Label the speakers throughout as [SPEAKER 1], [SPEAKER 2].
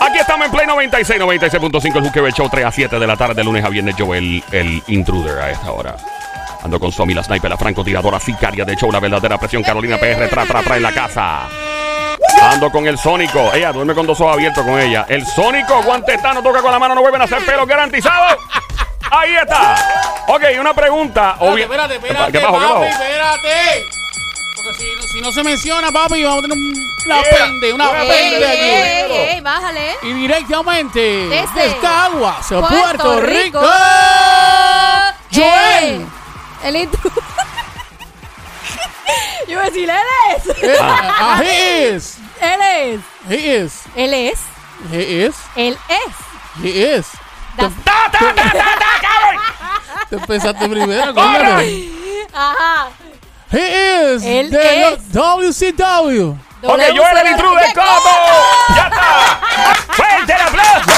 [SPEAKER 1] Aquí estamos en Play 96, 96.5, el Juqueo Show 3 a 7 de la tarde, de lunes a viernes. Yo, el, intruder a esta hora. Ando con Somi, la sniper, la francotiradora sicaria de show, la verdadera presión. Carolina PR, tra, tra, tra en la casa. Ando con el Sónico. Ella duerme con dos ojos abiertos con ella. El Sónico, guante está, no toca con la mano, no vuelven a hacer pelo garantizado. Ahí está. Ok, una pregunta. obvia-
[SPEAKER 2] Espérate, espérate,
[SPEAKER 1] ¿Qué
[SPEAKER 2] espérate,
[SPEAKER 1] pasó? ¿Qué
[SPEAKER 2] papi, espérate. Porque si, si no se menciona, papi, vamos a tener un- una
[SPEAKER 1] Yeah,
[SPEAKER 2] pende, una pende aquí.
[SPEAKER 3] ey, ey, bájale.
[SPEAKER 2] Y directamente
[SPEAKER 3] Desde
[SPEAKER 2] desde Caguas, Puerto,
[SPEAKER 3] Puerto
[SPEAKER 2] Rico,
[SPEAKER 3] Rico.
[SPEAKER 2] Joel.
[SPEAKER 3] Ey, El intruder. Yo iba a decir, él es.
[SPEAKER 2] Eh, ah, he is,
[SPEAKER 3] Él es.
[SPEAKER 2] he is,
[SPEAKER 3] Él es.
[SPEAKER 2] he is,
[SPEAKER 3] Él es.
[SPEAKER 2] he is.
[SPEAKER 3] Das-
[SPEAKER 1] ¡Ta, ta, ta, ta, ta, cabrón!
[SPEAKER 2] Te empezaste primero.
[SPEAKER 3] Ajá.
[SPEAKER 2] He is
[SPEAKER 3] Él
[SPEAKER 2] de
[SPEAKER 3] es.
[SPEAKER 2] WCW.
[SPEAKER 1] Ok, yo era el intruder, ¿cómo? ¡Ya está! ¡Fuerte el aplauso!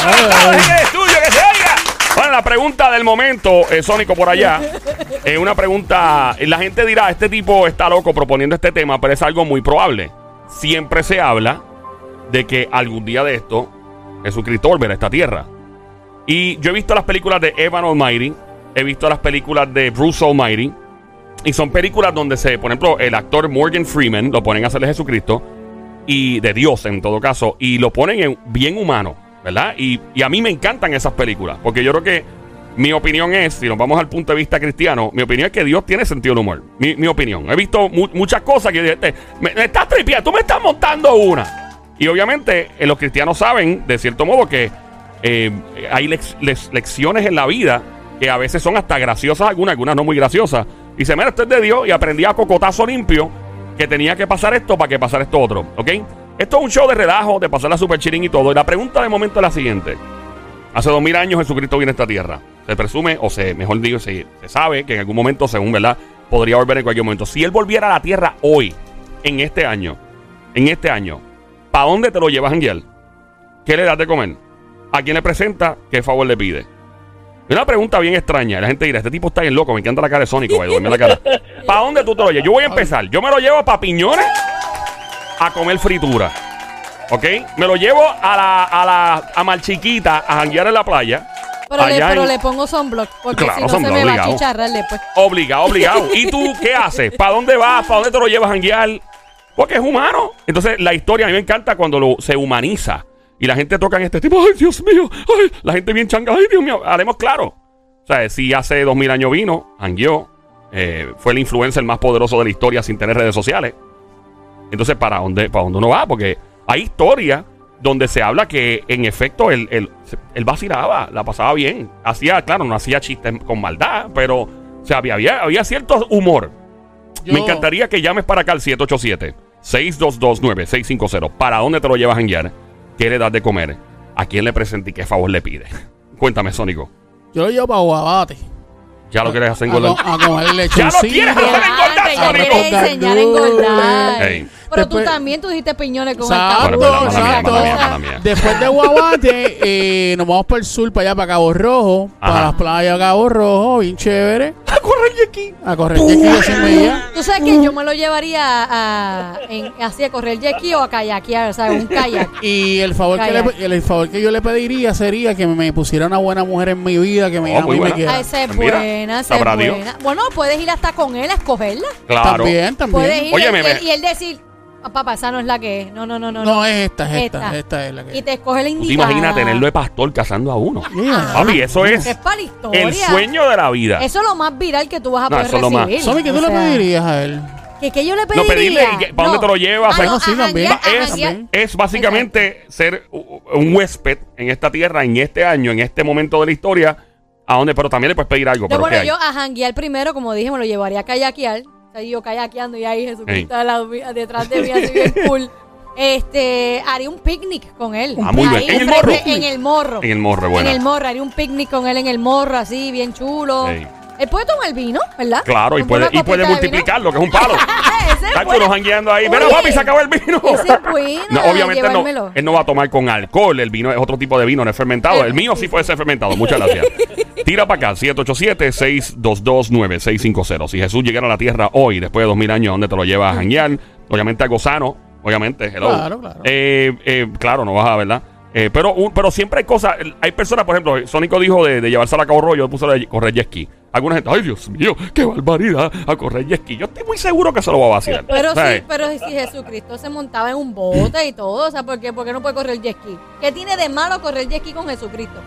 [SPEAKER 1] todos en el estudio, que se oiga! Bueno, la pregunta del momento, eh, Sónico por allá, es una pregunta, la gente dirá, este tipo está loco proponiendo este tema, pero es algo muy probable. Siempre se habla de que algún día de esto, Jesucristo volverá a esta tierra. Y yo he visto las películas de Evan Almighty, he visto las películas de Bruce Almighty, y son películas donde se, por ejemplo, el actor Morgan Freeman lo ponen a hacer de Jesucristo y de Dios en todo caso, y lo ponen en bien humano, ¿verdad? Y, y a mí me encantan esas películas, porque yo creo que mi opinión es, si nos vamos al punto de vista cristiano, mi opinión es que Dios tiene sentido del humor. Mi, mi opinión. He visto mu- muchas cosas que dije, "Te- me, me estás tripeando, tú me estás montando una. Y obviamente eh, los cristianos saben, de cierto modo, que eh, hay lecciones en la vida que a veces son hasta graciosas, algunas, algunas no muy graciosas. Y dice, mira, esto es de Dios y aprendí a cocotazo limpio que tenía que pasar esto para que pasara esto otro, ¿ok? Esto es un show de relajo, de pasar la super chilling y todo. Y la pregunta de momento es la siguiente. Hace dos mil años Jesucristo viene a esta tierra. Se presume, o se, mejor digo, se, se sabe que en algún momento, según verdad, podría volver en cualquier momento. Si él volviera a la tierra hoy, en este año, en este año, ¿para dónde te lo llevas, Angel? ¿Qué le das de comer? ¿A quién le presenta? ¿Qué favor le pide? Es una pregunta bien extraña. La gente dirá, este tipo está bien loco, me encanta la cara de Sónico, mira la cara. ¿Para dónde tú te lo llevas? Yo voy a empezar. Yo me lo llevo para piñones a comer fritura. ¿Ok? Me lo llevo a la, a la a Malchiquita a janguear en la playa.
[SPEAKER 3] Pero, le, pero
[SPEAKER 1] en-
[SPEAKER 3] le pongo sunblock. Porque
[SPEAKER 1] Claro,
[SPEAKER 3] si no se me va a
[SPEAKER 1] obligado.
[SPEAKER 3] chicharrar después.
[SPEAKER 1] Obligado, obligado. ¿Y tú qué haces? ¿Para dónde vas? ¿Para dónde te lo llevas a janguear? Porque es humano. Entonces, la historia a mí me encanta cuando lo, se humaniza. Y la gente toca en este tipo, ay, Dios mío, ay, la gente bien changa, ay, Dios mío. Haremos claro. O sea, si hace dos mil años vino, jangueó, eh, fue el influencer más poderoso de la historia sin tener redes sociales. Entonces, ¿para dónde, para dónde uno va? Porque hay historias donde se habla que, en efecto, él, él, él vacilaba, la pasaba bien. Hacía, claro, no hacía chistes con maldad, pero, o sea, había, había, había cierto humor.
[SPEAKER 2] Yo-
[SPEAKER 1] Me encantaría que llames para acá al 787-622-9650. ¿Para dónde te lo llevas a janguear? ¿Qué le das de comer? ¿A quién le presenta y qué favor le pide? Cuéntame, Sónico.
[SPEAKER 2] Yo lo llevo para Guabate.
[SPEAKER 1] Ya lo quieres hacer
[SPEAKER 2] A,
[SPEAKER 1] engordar.
[SPEAKER 2] co- a comer
[SPEAKER 1] Ya lo quieres hacer engordar, Sónico.
[SPEAKER 3] quieres enseñar a engordar.
[SPEAKER 1] Ey.
[SPEAKER 3] Pero tú
[SPEAKER 2] Después-
[SPEAKER 3] también tú dijiste piñones con
[SPEAKER 2] Exacto,
[SPEAKER 3] el
[SPEAKER 1] Bueno, mala mía, mala mía.
[SPEAKER 2] Después de Guabate, eh, nos vamos para el sur, para allá, para Cabo Rojo,
[SPEAKER 1] Ajá.
[SPEAKER 2] para las playas de Cabo Rojo, bien chévere.
[SPEAKER 1] A correr aquí.
[SPEAKER 2] A correr aquí así media.
[SPEAKER 3] Tú sabes que yo me lo llevaría a, en, así a correr ski o a kayakear, o sea, un kayak.
[SPEAKER 2] Y el favor, que
[SPEAKER 3] Kayak.
[SPEAKER 2] le, el favor que yo le pediría sería que me pusiera una buena mujer en mi vida, que me,
[SPEAKER 1] Oh,
[SPEAKER 2] a
[SPEAKER 1] muy
[SPEAKER 2] mí me
[SPEAKER 1] buena.
[SPEAKER 2] quiera.
[SPEAKER 3] Ah, esa es
[SPEAKER 1] Mira,
[SPEAKER 3] buena, esa es
[SPEAKER 1] sabrá Dios.
[SPEAKER 3] buena. Bueno, puedes ir hasta con él a escogerla.
[SPEAKER 1] Claro.
[SPEAKER 2] También,
[SPEAKER 3] Puedes
[SPEAKER 2] también.
[SPEAKER 3] ir
[SPEAKER 1] Oye,
[SPEAKER 3] y,
[SPEAKER 1] me-
[SPEAKER 3] él, y él decir, "Ah, papá, esa no es la que es. No, no, no, no.
[SPEAKER 2] No, es esta, es esta,
[SPEAKER 3] Esta.
[SPEAKER 2] esta es la que
[SPEAKER 3] Y te escoge la
[SPEAKER 1] ¿Tú te
[SPEAKER 3] indicada.
[SPEAKER 1] imaginas tenerlo de pastor cazando a uno?
[SPEAKER 2] Yeah.
[SPEAKER 1] Papi, eso es
[SPEAKER 3] Es para la historia.
[SPEAKER 1] el sueño de la vida.
[SPEAKER 3] Eso es lo más viral que tú vas a
[SPEAKER 1] No,
[SPEAKER 3] poder
[SPEAKER 1] eso es lo más.
[SPEAKER 3] recibir.
[SPEAKER 2] Somi, ¿qué tú
[SPEAKER 3] O
[SPEAKER 2] le
[SPEAKER 3] sea,
[SPEAKER 2] pedirías a él?
[SPEAKER 3] ¿Que, que yo le
[SPEAKER 1] No,
[SPEAKER 3] pediría?
[SPEAKER 1] pedirle, ¿y qué- para dónde te lo llevas?
[SPEAKER 3] Ah,
[SPEAKER 2] No, sí,
[SPEAKER 3] a
[SPEAKER 2] también.
[SPEAKER 1] Es-. Es básicamente ser u- un huésped en esta tierra, en este año, en este momento de la historia. ¿A dónde? Pero también le puedes pedir algo.
[SPEAKER 3] No,
[SPEAKER 1] Pero
[SPEAKER 3] bueno,
[SPEAKER 1] ¿qué hay?
[SPEAKER 3] yo a janguear primero, como dije, me lo llevaría a kayakear. O sea, yo kayakeando y ahí Jesucristo al lado mío- detrás de mí, así bien cool. Este, haría un picnic con él.
[SPEAKER 1] Ah, muy bien.
[SPEAKER 3] Ahí
[SPEAKER 1] ¿En el
[SPEAKER 3] frente-
[SPEAKER 1] morro?
[SPEAKER 3] En el morro.
[SPEAKER 1] En el morro, bueno.
[SPEAKER 3] En el morro, haría un picnic con él en el morro, así, bien chulo.
[SPEAKER 1] Ey.
[SPEAKER 3] Él puede tomar vino, ¿verdad?
[SPEAKER 1] Claro, y puede,
[SPEAKER 3] una
[SPEAKER 1] y puede
[SPEAKER 3] copita de vino.
[SPEAKER 1] multiplicarlo, que es un palo.
[SPEAKER 3] Ese es
[SPEAKER 1] Está uno jangueando ahí. Mira, papi, se acabó el vino.
[SPEAKER 3] ese es bueno,
[SPEAKER 1] No, obviamente no, él no va a tomar con alcohol. El vino es otro tipo de vino, no es fermentado. El mío sí puede ser fermentado. Muchas gracias. Tira para acá, 787-622-9650. Si Jesús llegara a la tierra hoy, después de dos mil años, ¿dónde te lo llevas a janguear? Obviamente algo sano. obviamente. Hello.
[SPEAKER 2] Claro, claro.
[SPEAKER 1] Eh, eh, claro, no vas a, ¿verdad? Eh, pero, un- pero siempre hay cosas. Hay personas, por ejemplo, Sónico dijo de, de llevarse a cabo rollo, puso de correr jet ski. Alguna gente, ay Dios mío, qué barbaridad a correr ski. Yo estoy muy seguro que se lo va a vacilar.
[SPEAKER 3] Pero
[SPEAKER 1] ¿Sabes?
[SPEAKER 3] sí, pero si Jesucristo se montaba en un bote y todo, o sea, ¿por qué, por qué no puede correr jet ski? ¿Qué tiene de malo correr jet ski con Jesucristo?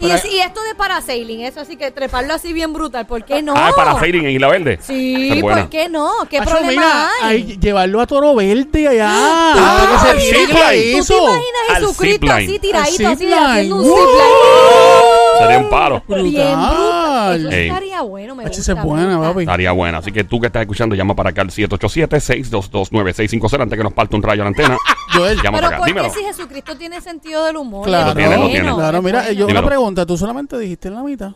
[SPEAKER 3] Y, es- y esto de parasailing, eso así que treparlo así bien brutal, ¿por qué no?
[SPEAKER 1] Ah, para sailing en Isla Verde.
[SPEAKER 3] Sí. ¿por qué no? ¿Qué
[SPEAKER 2] Acho,
[SPEAKER 3] problema
[SPEAKER 2] mira,
[SPEAKER 3] hay?
[SPEAKER 2] llevarlo a Toro Verde allá.
[SPEAKER 1] Ah,
[SPEAKER 2] que se.
[SPEAKER 3] ¿Tú te imaginas Jesucristo
[SPEAKER 1] zipline.
[SPEAKER 3] así tiradito, así haciendo un zipline?
[SPEAKER 1] Sería un palo.
[SPEAKER 3] Bien brutal. Eso
[SPEAKER 1] Ey.
[SPEAKER 3] estaría bueno, me gusta.
[SPEAKER 2] esa es
[SPEAKER 3] me
[SPEAKER 2] buena,
[SPEAKER 3] gusta.
[SPEAKER 2] papi.
[SPEAKER 1] Estaría buena. Así que tú que estás escuchando, llama para acá al 787-622-9650 antes que nos parte un rayo a la antena.
[SPEAKER 2] Joel,
[SPEAKER 1] Llama
[SPEAKER 3] Pero
[SPEAKER 1] para acá.
[SPEAKER 3] ¿por
[SPEAKER 1] Dímelo.
[SPEAKER 3] qué si Jesucristo tiene sentido del humor?
[SPEAKER 2] Claro,
[SPEAKER 1] Lo tiene, lo tiene.
[SPEAKER 3] Bueno,
[SPEAKER 2] claro. Mira,
[SPEAKER 3] bueno.
[SPEAKER 2] yo
[SPEAKER 1] Dímelo.
[SPEAKER 2] una pregunta. Tú solamente dijiste en la mitad.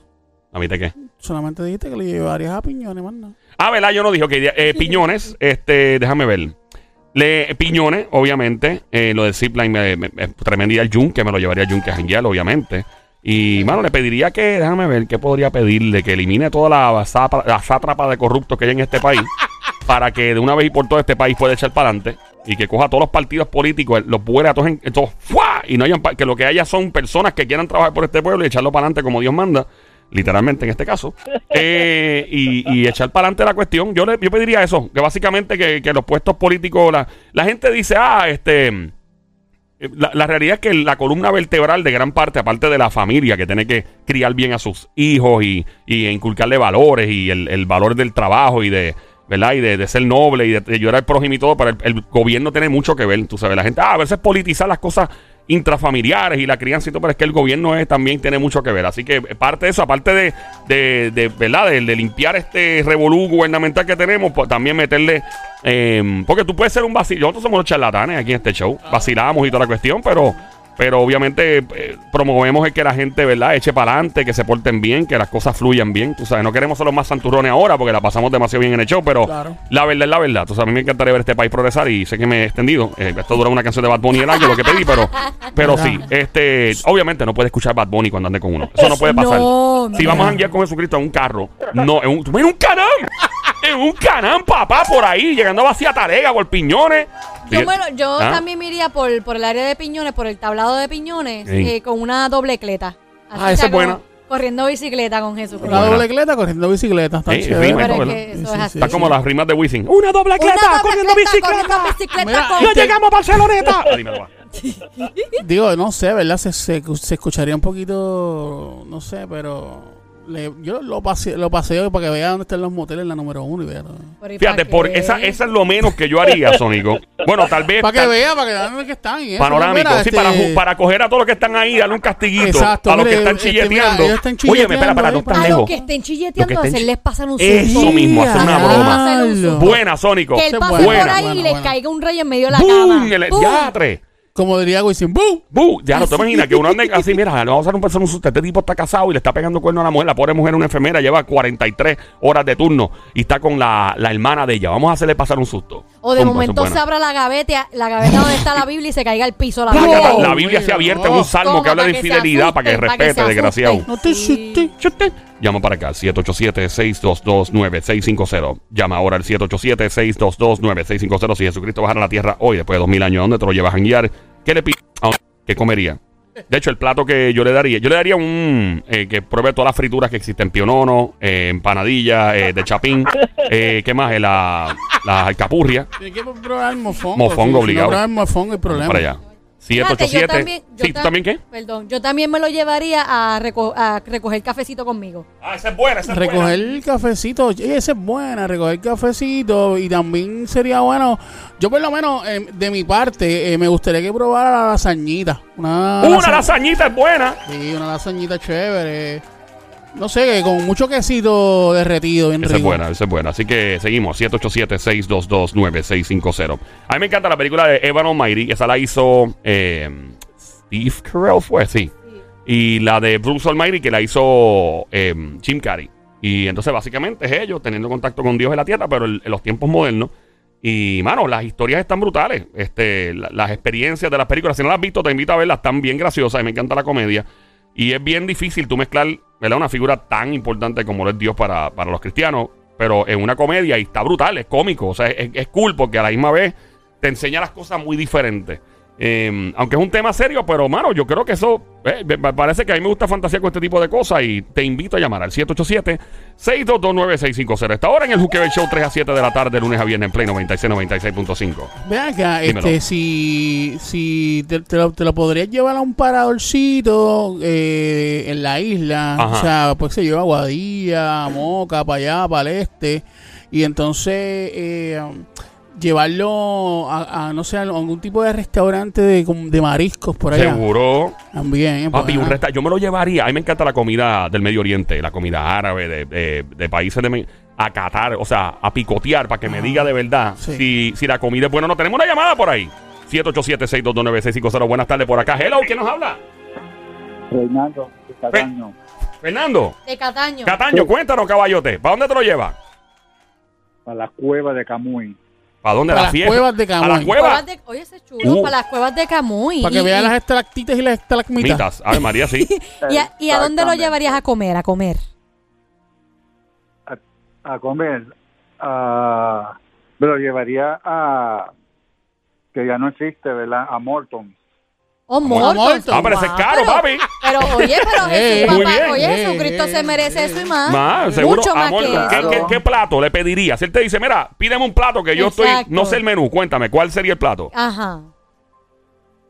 [SPEAKER 1] ¿A mí te qué?
[SPEAKER 2] Solamente dijiste que le llevarías a piñones, manda.
[SPEAKER 1] Ah, ¿verdad? Yo no dije, ok, eh, piñones, este, déjame ver. Le, piñones, obviamente. eh, lo del zipline, me, me, me- tremenda el Jun, que me lo llevaría el Jun a janguear, obviamente. Y, mano, le pediría que, déjame ver, ¿qué podría pedirle? Que elimine toda la, zapa- la sátrapa de corruptos que hay en este país. para que de una vez y por todo este país pueda echar para adelante. Y que coja todos los partidos políticos, los vuele a todos, en, todos ¡fua! y no hayan, que lo que haya son personas que quieran trabajar por este pueblo y echarlo para adelante como Dios manda literalmente en este caso, eh, y, y echar para adelante la cuestión. Yo, le, yo pediría eso, que básicamente que, que los puestos políticos, la, la gente dice, ah, este, la, la realidad es que la columna vertebral de gran parte, aparte de la familia, que tiene que criar bien a sus hijos y, y inculcarle valores y el, el valor del trabajo y de... ¿Verdad? Y de, de ser noble y de, de ayudar al prójimo y todo, pero el, el gobierno tiene mucho que ver. Tú sabes, la gente, ah, a veces politizar las cosas intrafamiliares y la crianza y todo, pero es que el gobierno es, también tiene mucho que ver. Así que eh, parte de eso, aparte de, de, de, ¿verdad? De, limpiar este revolú gubernamental que tenemos, pues también meterle, eh, porque tú puedes ser un vacilón, nosotros somos los charlatanes aquí en este show, vacilamos y toda la cuestión, pero... Pero obviamente eh, promovemos el que la gente, ¿verdad? Eche para adelante, que se porten bien, que las cosas fluyan bien. Tú sabes, no queremos ser los más santurrones ahora porque la pasamos demasiado bien en el show, pero
[SPEAKER 2] Claro.
[SPEAKER 1] la verdad es la verdad. Tú sabes, a mí me encantaría ver este país progresar y sé que me he extendido. Eh, esto dura una canción de Bad Bunny el año, lo que pedí, pero, pero sí. este Obviamente no puede escuchar Bad Bunny cuando ande con uno. Eso no puede pasar.
[SPEAKER 3] No,
[SPEAKER 1] si vamos a janguear con Jesucristo en un carro, no, en un, en un canam. En un canam, papá, por ahí, llegando a vacía tarega, por piñones.
[SPEAKER 3] Yo, lo- yo
[SPEAKER 1] ¿Ah?
[SPEAKER 3] también me iría por, por el área de piñones, por el tablado de piñones,
[SPEAKER 1] Sí.
[SPEAKER 3] eh, con una doble cleta. Así
[SPEAKER 1] Ah, esa es buena.
[SPEAKER 3] Corriendo bicicleta con Jesucristo.
[SPEAKER 2] Una
[SPEAKER 1] buena.
[SPEAKER 2] doble cleta corriendo bicicleta. Está
[SPEAKER 1] Sí,
[SPEAKER 2] chévere.
[SPEAKER 1] rima y
[SPEAKER 3] Pero
[SPEAKER 1] todo,
[SPEAKER 3] es
[SPEAKER 1] ¿verdad?
[SPEAKER 3] que eso
[SPEAKER 2] Sí,
[SPEAKER 3] es
[SPEAKER 2] sí,
[SPEAKER 3] así.
[SPEAKER 1] Está como las rimas de Wisin. Una doble
[SPEAKER 3] Una
[SPEAKER 1] cleta, corriendo
[SPEAKER 3] cleta,
[SPEAKER 1] bicicleta.
[SPEAKER 3] corriendo bicicleta
[SPEAKER 2] Mira,
[SPEAKER 3] con-
[SPEAKER 1] ¡Ya llegamos a Barceloneta! Ah, dímelo, va.
[SPEAKER 2] Digo, no sé, ¿verdad? Se, se, se escucharía un poquito, no sé, pero le- yo lo, pase, lo paseo para que vean dónde están los moteles en la número uno y
[SPEAKER 3] ¿y
[SPEAKER 1] Fíjate, por esa, esa es lo menos que yo haría, Sónico. Bueno, tal vez.
[SPEAKER 2] Para que
[SPEAKER 1] tal-
[SPEAKER 2] vean, para que vean dónde que están. eso,
[SPEAKER 1] Panorámico,
[SPEAKER 2] mira,
[SPEAKER 1] sí,
[SPEAKER 2] este-
[SPEAKER 1] para, ju- para coger a todos los que están ahí, darle un castiguito.
[SPEAKER 2] Exacto,
[SPEAKER 1] a los que están
[SPEAKER 2] este,
[SPEAKER 1] chilleteando.
[SPEAKER 2] mira, están
[SPEAKER 1] Oye, espera, espera,
[SPEAKER 2] chilleteando
[SPEAKER 1] no
[SPEAKER 2] ahí,
[SPEAKER 1] estás
[SPEAKER 3] A
[SPEAKER 1] lejos.
[SPEAKER 3] los que estén chilleteando,
[SPEAKER 1] Los que estén
[SPEAKER 3] hacerles
[SPEAKER 1] chi-
[SPEAKER 3] pasar un
[SPEAKER 1] Eso
[SPEAKER 3] susto.
[SPEAKER 1] mismo, hacer una broma. Buena, Sónico.
[SPEAKER 3] Que él pase
[SPEAKER 2] buena,
[SPEAKER 3] por ahí y le
[SPEAKER 2] buena.
[SPEAKER 3] caiga un rayo en medio de la cama. ¡Bum!
[SPEAKER 1] diatre.
[SPEAKER 2] Como diría Wisin, ¡Bum!
[SPEAKER 1] ¡Bu! Ya no te imaginas que uno ande así, mira, le vamos a hacer un un susto. Este tipo está casado y le está pegando cuerno a la mujer. La pobre mujer, una enfermera, lleva 43 horas de turno y está con la, la hermana de ella. Vamos a hacerle pasar un susto.
[SPEAKER 3] O de
[SPEAKER 1] Pum,
[SPEAKER 3] momento se abra la gaveta, la gaveta donde está la Biblia y se caiga al piso la Biblia.
[SPEAKER 1] la, la Biblia se abierta en un salmo que habla de
[SPEAKER 3] para que se
[SPEAKER 1] infidelidad para que
[SPEAKER 3] asusten, para que
[SPEAKER 1] respete,
[SPEAKER 3] se
[SPEAKER 1] desgraciado.
[SPEAKER 2] No te
[SPEAKER 3] Sí.
[SPEAKER 2] chute, chute.
[SPEAKER 1] Llama para acá, 787-622-9650. Llama ahora al 787-622-9650. Si Jesucristo bajara a la tierra hoy, después de dos mil años, ¿dónde te lo llevas a guiar? ¿Qué le pides? ¿Qué comería? De hecho, el plato que yo le daría, yo le daría un eh, que pruebe todas las frituras que existen: pionono, eh, empanadilla eh, de chapín, eh, ¿qué más? Eh, la, la alcapurria.
[SPEAKER 2] Tiene que probar el mofongo.
[SPEAKER 1] Mofongo
[SPEAKER 2] si- si
[SPEAKER 1] obligado.
[SPEAKER 2] No prueba el mofongo, el problema.
[SPEAKER 1] Para allá.
[SPEAKER 3] Fíjate, yo
[SPEAKER 1] 787.
[SPEAKER 3] también- yo
[SPEAKER 1] sí, ¿tú
[SPEAKER 3] tam-
[SPEAKER 1] también qué?
[SPEAKER 3] Perdón, yo también me lo llevaría a, reco- a recoger cafecito conmigo.
[SPEAKER 1] Ah, esa es buena, esa
[SPEAKER 2] Recoger el cafecito, oye, esa es buena, recoger cafecito y también sería bueno, yo por lo menos eh, de mi parte eh, me gustaría que probara la lasañita. Una,
[SPEAKER 1] Una
[SPEAKER 2] lasa-
[SPEAKER 1] lasañita es buena.
[SPEAKER 2] Sí, una lasañita chévere. No sé, con mucho quesito derretido, bien
[SPEAKER 1] Esa es buena, esa es buena. Así que seguimos, 787-622-9650. A mí me encanta la película de Evan Almighty. Esa la hizo eh, Steve Carell, fue, sí. Y la de Bruce Almighty, que la hizo eh, Jim Carrey. Y entonces básicamente es ellos teniendo contacto con Dios en la tierra, pero en, en los tiempos modernos. Y, mano, las historias están brutales. Este, la- las experiencias de las películas, si no las has visto, te invito a verlas. Están bien graciosas y me encanta la comedia. Y es bien difícil tú mezclar ¿verdad? una figura tan importante como lo es Dios para, para los cristianos, pero en una comedia y está brutal, es cómico, o sea, es, es cool porque a la misma vez te enseña las cosas muy diferentes. Eh, aunque es un tema serio, pero mano, yo creo que eso eh, me parece que a mí me gusta fantasear con este tipo de cosas y te invito a llamar al 787-622-9650. Esta hora en el Juquebel Show 3 a 7 de la tarde, lunes a viernes en Play 96, 96.5.
[SPEAKER 2] Ve acá,
[SPEAKER 1] Dímelo.
[SPEAKER 2] este, si, si te, te lo, te lo podrías llevar a un paradorcito eh, en la isla,
[SPEAKER 1] Ajá.
[SPEAKER 2] o sea, pues se lleva a Guadilla, Moca, para allá, para el este, y entonces eh, llevarlo a, a, no sé, a algún tipo de restaurante de, de mariscos por allá.
[SPEAKER 1] Seguro.
[SPEAKER 2] También, eh,
[SPEAKER 1] Papi, un resta- yo me lo llevaría. A mí me encanta la comida del Medio Oriente, la comida árabe, de, de- de países de. A catar, o sea, a picotear para que me diga de verdad
[SPEAKER 2] sí.
[SPEAKER 1] si, si la comida es buena o no. Tenemos una llamada por ahí. 787-622-9650. Buenas tardes por acá. Hello, ¿quién nos habla?
[SPEAKER 4] Reinaldo de Cataño.
[SPEAKER 1] Fernando.
[SPEAKER 3] De Cataño.
[SPEAKER 1] Cataño, cuéntanos, caballote. ¿Para dónde te lo llevas?
[SPEAKER 4] a la cueva de Camuy.
[SPEAKER 1] ¿Para dónde
[SPEAKER 2] Para
[SPEAKER 1] la
[SPEAKER 2] las
[SPEAKER 1] fiesta?
[SPEAKER 2] cuevas de
[SPEAKER 1] ¿A la
[SPEAKER 2] Camuy.
[SPEAKER 1] cueva?
[SPEAKER 3] Cuevas de- oye, ese es chulo,
[SPEAKER 1] Uh.
[SPEAKER 3] para las cuevas de Camuy.
[SPEAKER 2] Para que
[SPEAKER 3] Y-
[SPEAKER 2] vean las estalactitas y las estalagmitas.
[SPEAKER 1] Mitas. Ay, María, sí.
[SPEAKER 3] ¿Y a, y a dónde lo
[SPEAKER 4] Exactamente.
[SPEAKER 3] llevarías a comer? A comer.
[SPEAKER 4] A, a comer. A, me lo llevaría a. que ya no existe, ¿verdad? A Morton.
[SPEAKER 3] Oh.
[SPEAKER 2] Morton.
[SPEAKER 1] Ah, pero ese es caro,
[SPEAKER 3] pero-
[SPEAKER 1] papi.
[SPEAKER 3] Pero oye, pero Jesús,
[SPEAKER 1] muy
[SPEAKER 3] papá,
[SPEAKER 1] bien.
[SPEAKER 3] oye, Jesucristo se merece eso y más.
[SPEAKER 1] Más, seguro.
[SPEAKER 3] Mucho más
[SPEAKER 1] Amor, ¿qué,
[SPEAKER 3] eso.
[SPEAKER 1] qué, qué plato le pediría? Si él te dice, mira, pídeme un plato que yo estoy, no sé el menú, cuéntame, ¿cuál sería el plato?
[SPEAKER 3] Ajá.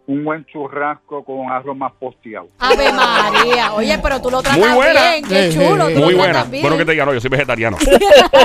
[SPEAKER 4] Un buen churrasco con arroz más posteado.
[SPEAKER 3] Ave María. Oye, pero tú lo tratas
[SPEAKER 1] Muy buena.
[SPEAKER 3] bien. Qué chulo. tú
[SPEAKER 1] Muy
[SPEAKER 3] lo
[SPEAKER 1] buena.
[SPEAKER 3] tratas bien.
[SPEAKER 1] Bueno que te diga, no, yo soy vegetariano.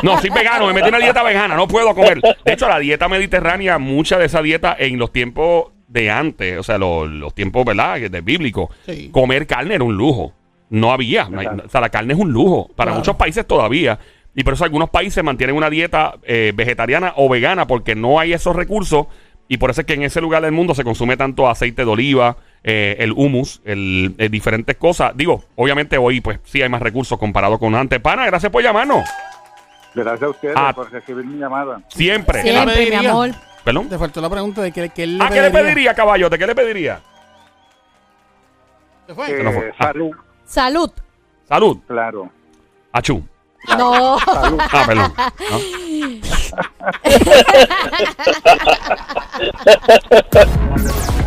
[SPEAKER 1] No, soy vegano, me metí en una dieta vegana, no puedo comer. De hecho, la dieta mediterránea, mucha de esa dieta en los tiempos de antes, o sea, los, los tiempos, ¿verdad? De bíblico,
[SPEAKER 2] Sí.
[SPEAKER 1] comer carne era un lujo. No había. no hay-
[SPEAKER 4] Exacto.
[SPEAKER 1] o sea, la carne es un lujo. Para
[SPEAKER 2] Claro.
[SPEAKER 1] muchos países todavía. Y por eso algunos países mantienen una dieta eh, vegetariana o vegana porque no hay esos recursos. Y por eso es que en ese lugar del mundo se consume tanto aceite de oliva, eh, el humus, el, eh, diferentes cosas. Digo, obviamente hoy pues sí hay más recursos comparado con antes. Pana, gracias por llamarnos.
[SPEAKER 4] Gracias a ustedes
[SPEAKER 1] Ah.
[SPEAKER 4] por recibir mi llamada.
[SPEAKER 1] Siempre.
[SPEAKER 3] Siempre, mi amor.
[SPEAKER 1] ¿Perdón?
[SPEAKER 2] Te faltó la pregunta de qué, qué le
[SPEAKER 1] ¿A qué le pediría, caballote? ¿Qué le pediría?
[SPEAKER 2] ¿Qué fue?
[SPEAKER 4] Eh,
[SPEAKER 1] no fue. Ah.
[SPEAKER 4] salud,
[SPEAKER 3] Salud.
[SPEAKER 1] Salud.
[SPEAKER 4] claro.
[SPEAKER 1] Achú.
[SPEAKER 3] No.
[SPEAKER 4] Salud.
[SPEAKER 1] Ah, perdón. ¿No?